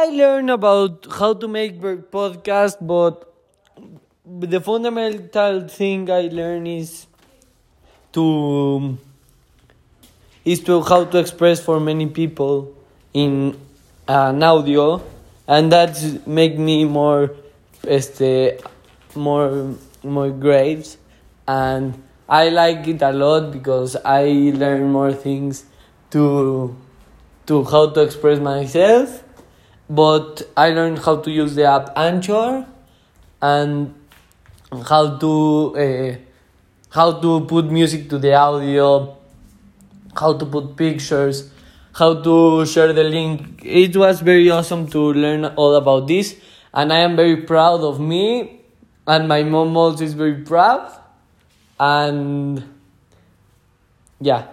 I learned about how to make podcast, but the fundamental thing I learned is to is to how to express for many people in an audio, and that's make me more, este, more more great, and I like it a lot because I learn more things to to how to express myself but I learned how to use the app Anchor and how to uh, how to put music to the audio, how to put pictures, how to share the link. It was very awesome to learn all about this, and I am very proud of me, and my mom also is very proud, and yeah.